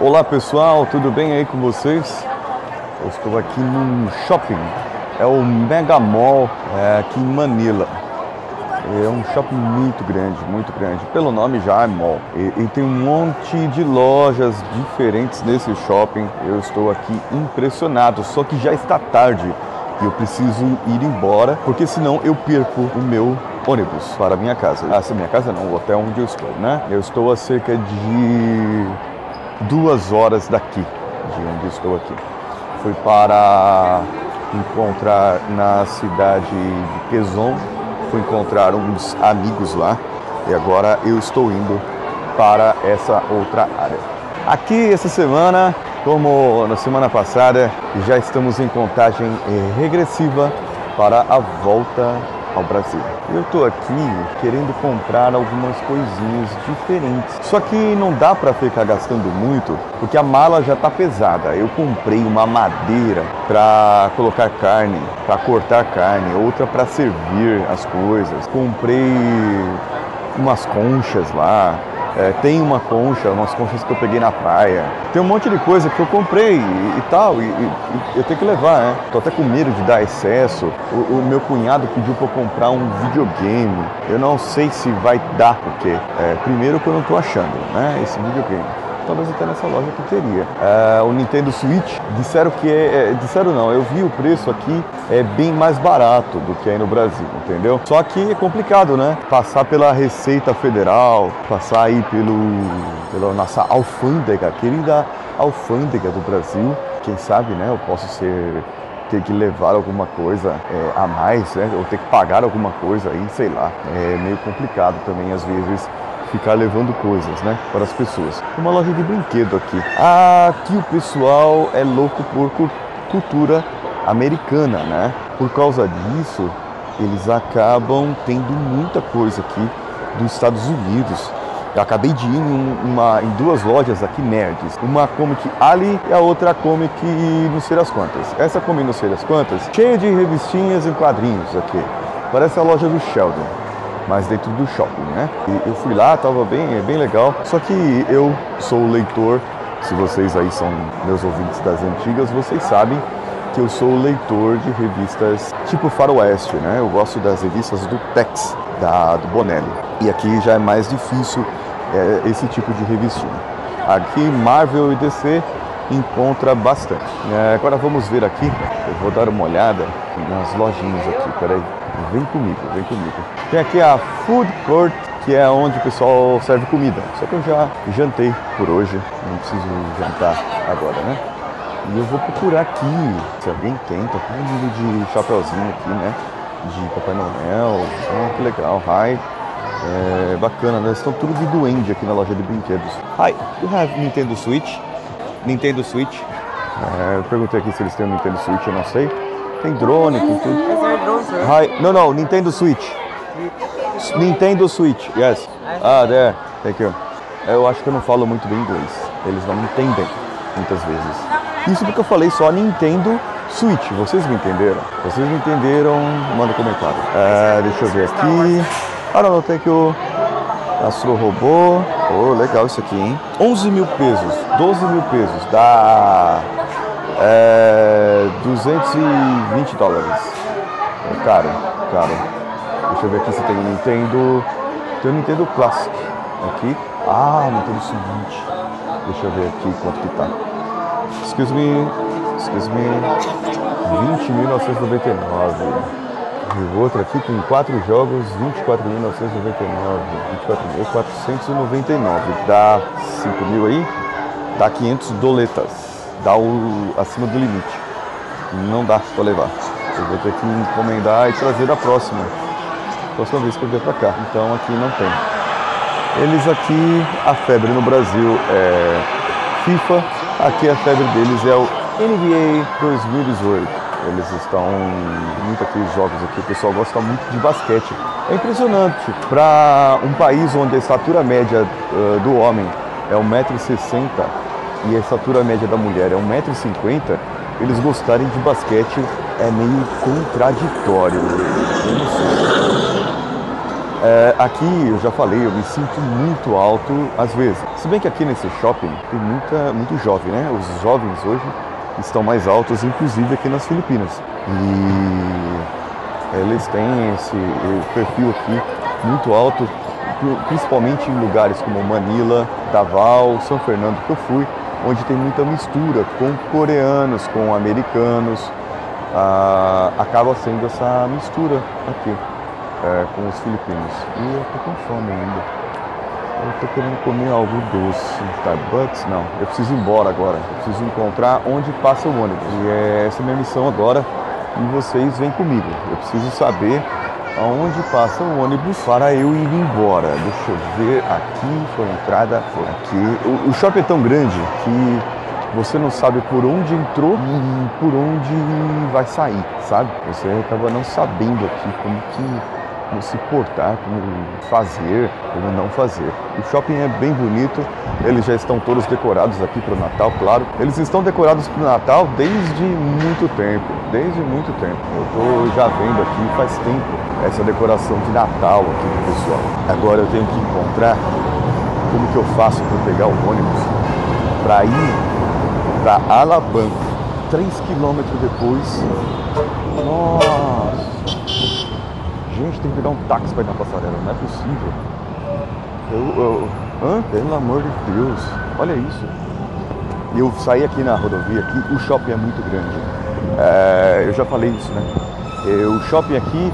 Olá pessoal, tudo bem aí com vocês? Eu estou aqui num shopping, é o Mega Mall é, aqui em Manila. É um shopping muito grande, muito grande. Pelo nome já é mall. E, e, tem um monte de lojas diferentes nesse shopping. Eu estou aqui impressionado, só que já está tarde e eu preciso ir embora, porque senão eu perco o meu ônibus para minha casa. Ah, minha casa não, o hotel onde eu estou, né? Eu estou a cerca de duas horas daqui, de onde estou aqui. Fui para encontrar na cidade de Quezon, fui encontrar uns amigos lá e agora eu estou indo para essa outra área. Aqui essa semana, como na semana passada, já estamos em contagem regressiva para a volta ao Brasil. Eu estou aqui querendo comprar algumas coisinhas diferentes. Só que não dá para ficar gastando muito, porque a mala já está pesada. Eu comprei uma madeira para colocar carne, para cortar carne, outra para servir as coisas. Comprei umas conchas lá, é, tem uma concha, umas conchas que eu peguei na praia. Tem um monte de coisa que eu comprei e, e tal, e, e, eu tenho que levar, né? Tô até com medo de dar excesso. O, o meu cunhado pediu para eu comprar um videogame. Eu não sei se vai dar, porque é, primeiro que eu não tô achando, né? Esse videogame talvez até nessa loja que teria. É, o Nintendo Switch, disseram que é, é, disseram não, eu vi o preço aqui, é bem mais barato do que aí no Brasil, entendeu? Só que é complicado, né? Passar pela Receita Federal, passar aí pelo, pela nossa alfândega, querida alfândega do Brasil, quem sabe, né, eu posso ser ter que levar alguma coisa é, a mais, né? Ou ter que pagar alguma coisa aí, sei lá. É meio complicado também às vezes ficar levando coisas, né, para as pessoas. Uma loja de brinquedo aqui. Aqui o pessoal é louco por cultura americana, né? Por causa disso, eles acabam tendo muita coisa aqui dos Estados Unidos. Eu acabei de ir em, uma, em duas lojas aqui nerds. Uma Comic Ali e a outra Comic não sei as quantas. Essa Comic não sei as quantas, cheia de revistinhas e quadrinhos aqui. Parece a loja do Sheldon mas dentro do shopping, né? E eu fui lá, tava bem, é bem legal. Só que eu sou leitor, se vocês aí são meus ouvintes das antigas, vocês sabem que eu sou leitor de revistas tipo Faroeste, né? Eu gosto das revistas do Tex, da, do Bonelli. E aqui já é mais difícil é, esse tipo de revistinha. Aqui Marvel e DC encontra bastante. É, agora vamos ver aqui, eu vou dar uma olhada nas lojinhas aqui, peraí. Vem comigo, vem comigo. Tem aqui a Food Court, que é onde o pessoal serve comida. Só que eu já jantei por hoje, não preciso jantar agora, né? E eu vou procurar aqui, se alguém tem, tá com um de chapeuzinho aqui, né? De Papai Noel, oh, que legal, hi. É bacana, né? Estão tudo de duende aqui na loja de brinquedos. Hi, you have Nintendo Switch? Nintendo Switch. É, eu perguntei aqui se eles têm o Nintendo Switch, eu não sei. Tem drone, tem tudo. Hi, no, no, Nintendo Switch. Nintendo Switch, yes. Ah, there, thank you. Eu acho que eu não falo muito bem inglês. Eles não entendem muitas vezes. Isso porque eu falei só Nintendo Switch. Vocês me entenderam? Vocês me entenderam? Manda um comentário. É, deixa eu ver aqui. Ah, não, thank you. Astro Robô. Oh, legal isso aqui, hein? 11 mil pesos, 12 mil pesos. Dá é, 220 dólares. É caro, caro. Deixa eu ver aqui se tem o Nintendo. Tem o Nintendo Classic aqui. Ah, Nintendo Switch. Deixa eu ver aqui quanto que tá. Excuse me. Excuse me. 20.999. E outro aqui com quatro jogos, 24.999. 24.499. Dá 5 mil aí? Dá 500 doletas dá o acima do limite. Não dá para levar. Eu vou ter que encomendar e trazer a próxima. Próxima vez que eu vier para cá. Então aqui não tem. Eles aqui, a febre no Brasil é FIFA, aqui a febre deles é o NBA 2018. Eles estão muito aqueles jogos aqui, o pessoal gosta muito de basquete. É impressionante. Para um país onde a estatura média uh, do homem é 1,60m, e a estatura média da mulher é 1,50m, eles gostarem de basquete é meio contraditório. É, aqui, eu já falei, eu me sinto muito alto às vezes. Se bem que aqui nesse shopping tem muita, muito jovem, né? Os jovens hoje estão mais altos, inclusive aqui nas Filipinas. E eles têm esse perfil aqui muito alto, principalmente em lugares como Manila, Davao, São Fernando que eu fui, onde tem muita mistura com coreanos, com americanos. Ah, acaba sendo essa mistura aqui é, com os filipinos. E eu tô com fome ainda. Eu tô querendo comer algo doce. Starbucks? Não. Eu preciso ir embora agora. Eu preciso encontrar onde passa o ônibus. E é essa minha missão agora. E vocês vêm comigo. Eu preciso saber aonde passa o ônibus para eu ir embora. Deixa eu ver. Aqui foi a entrada. Foi aqui. O, o shopping é tão grande que você não sabe por onde entrou e por onde vai sair, sabe? Você acaba não sabendo aqui como que como se portar, como fazer, como não fazer. O shopping é bem bonito, eles já estão todos decorados aqui para o Natal, claro. Eles estão decorados para o Natal desde muito tempo, desde muito tempo. Eu estou já vendo aqui faz tempo essa decoração de Natal aqui do pessoal. Agora eu tenho que encontrar como que eu faço para pegar o ônibus para ir para Alabama, 3 quilômetros depois. Nossa! Gente, tem que pegar um táxi para ir na passarela, não é possível. Eu, eu, hã? Pelo amor de Deus, olha isso. E eu saí aqui na rodovia, aqui, o shopping é muito grande. É, eu já falei isso, né? O shopping aqui,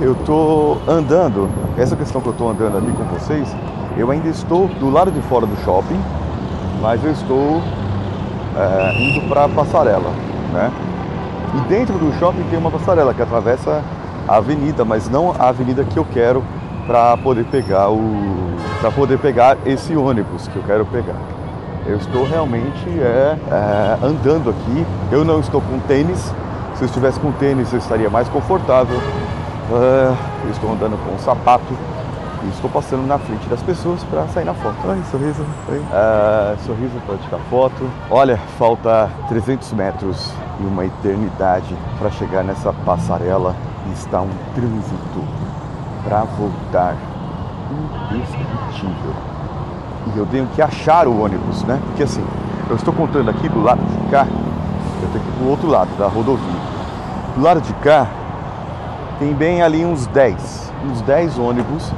eu tô andando, essa questão que eu tô andando aqui com vocês, eu ainda estou do lado de fora do shopping, mas eu estou é, indo para a passarela, né? E dentro do shopping tem uma passarela que atravessa a avenida, mas não a avenida que eu quero para poder pegar o para poder pegar esse ônibus que eu quero pegar. Eu estou realmente é, é, andando aqui. Eu não estou com tênis. Se eu estivesse com tênis, eu estaria mais confortável. É, eu estou andando com um sapato e estou passando na frente das pessoas para sair na foto. Oi, sorriso. Oi. É, sorriso para tirar foto. Olha, falta 300 metros e uma eternidade para chegar nessa passarela está um trânsito para voltar indescritível. E eu tenho que achar o ônibus, né? Porque assim, eu estou contando aqui do lado de cá, eu tenho que ir para o outro lado da rodovia. Do lado de cá, tem bem ali uns 10, uns 10 ônibus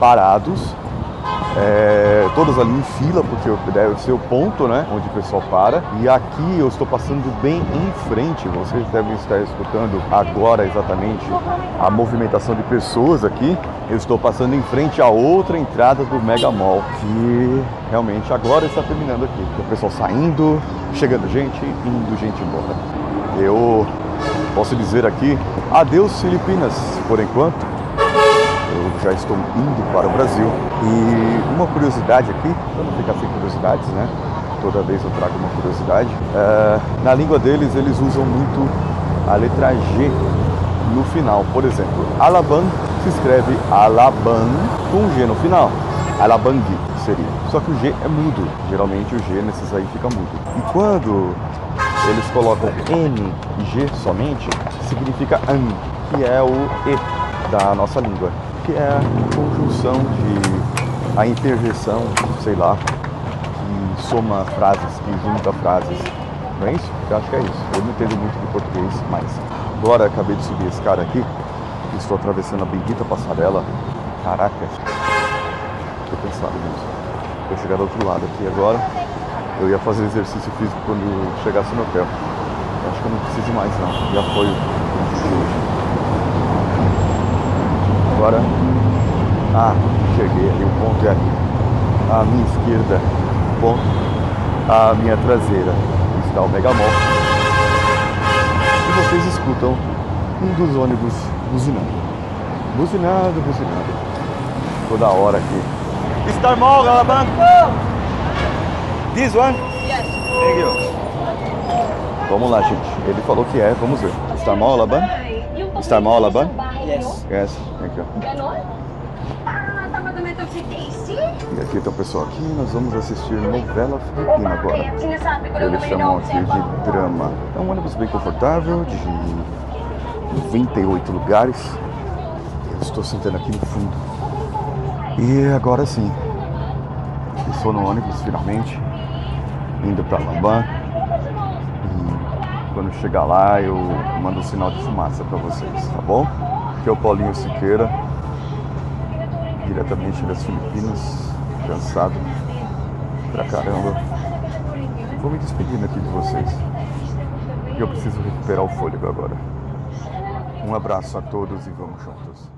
parados é, todas ali em fila, porque deve ser o ponto, né, onde o pessoal para. E aqui eu estou passando bem em frente, vocês devem estar escutando agora exatamente a movimentação de pessoas aqui. Eu estou passando em frente a outra entrada do Mega Mall, que realmente agora está terminando aqui. O pessoal saindo, chegando gente, indo gente embora. Eu posso dizer aqui, adeus Filipinas, por enquanto eu já estou indo para o Brasil. E uma curiosidade aqui, para não ficar sem curiosidades, né? Toda vez eu trago uma curiosidade. É, na língua deles, eles usam muito a letra G no final. Por exemplo, Alaban se escreve Alaban com G no final. Alabang seria. Só que o G é mudo. Geralmente o G nesses aí fica mudo. E quando eles colocam N e G somente, significa AN, que é o E da nossa língua que é a conjunção de a interjeição, sei lá, que soma frases, que junta frases. Não é isso? Eu acho que é isso. Eu não entendo muito de português, mas agora acabei de subir esse cara aqui, estou atravessando a bendita passarela. Caraca, tô cansado mesmo. Vou chegar do outro lado aqui agora. Eu ia fazer exercício físico quando chegasse no hotel. Acho que eu não preciso mais não. Já foi o de hoje agora. Ah, cheguei ali, o ponto é ali. À minha esquerda, ponto. À minha traseira está o Megamol. E vocês escutam um dos ônibus buzinando. Buzinando, buzinando. Toda hora aqui. Star Mall, Alabama. This one? Yes. Thank you. Vamos lá, gente. Ele falou que é, vamos ver. Star Mall, Alabama? Star Mall, Alabama? Yes. Yes, thank you. E aqui tem o pessoal aqui, nós vamos assistir novela filipina agora. Eles chamam aqui de drama. É um ônibus bem confortável, de 98 lugares. Eu estou sentando aqui no fundo. E agora sim, estou no ônibus finalmente, indo para Lambam. E quando chegar lá eu mando um sinal de fumaça para vocês, tá bom? Aqui é o Paulinho Siqueira, diretamente das Filipinas, cansado pra caramba. Vou me despedindo aqui de vocês. Eu preciso recuperar o fôlego agora. Um abraço a todos e vamos juntos.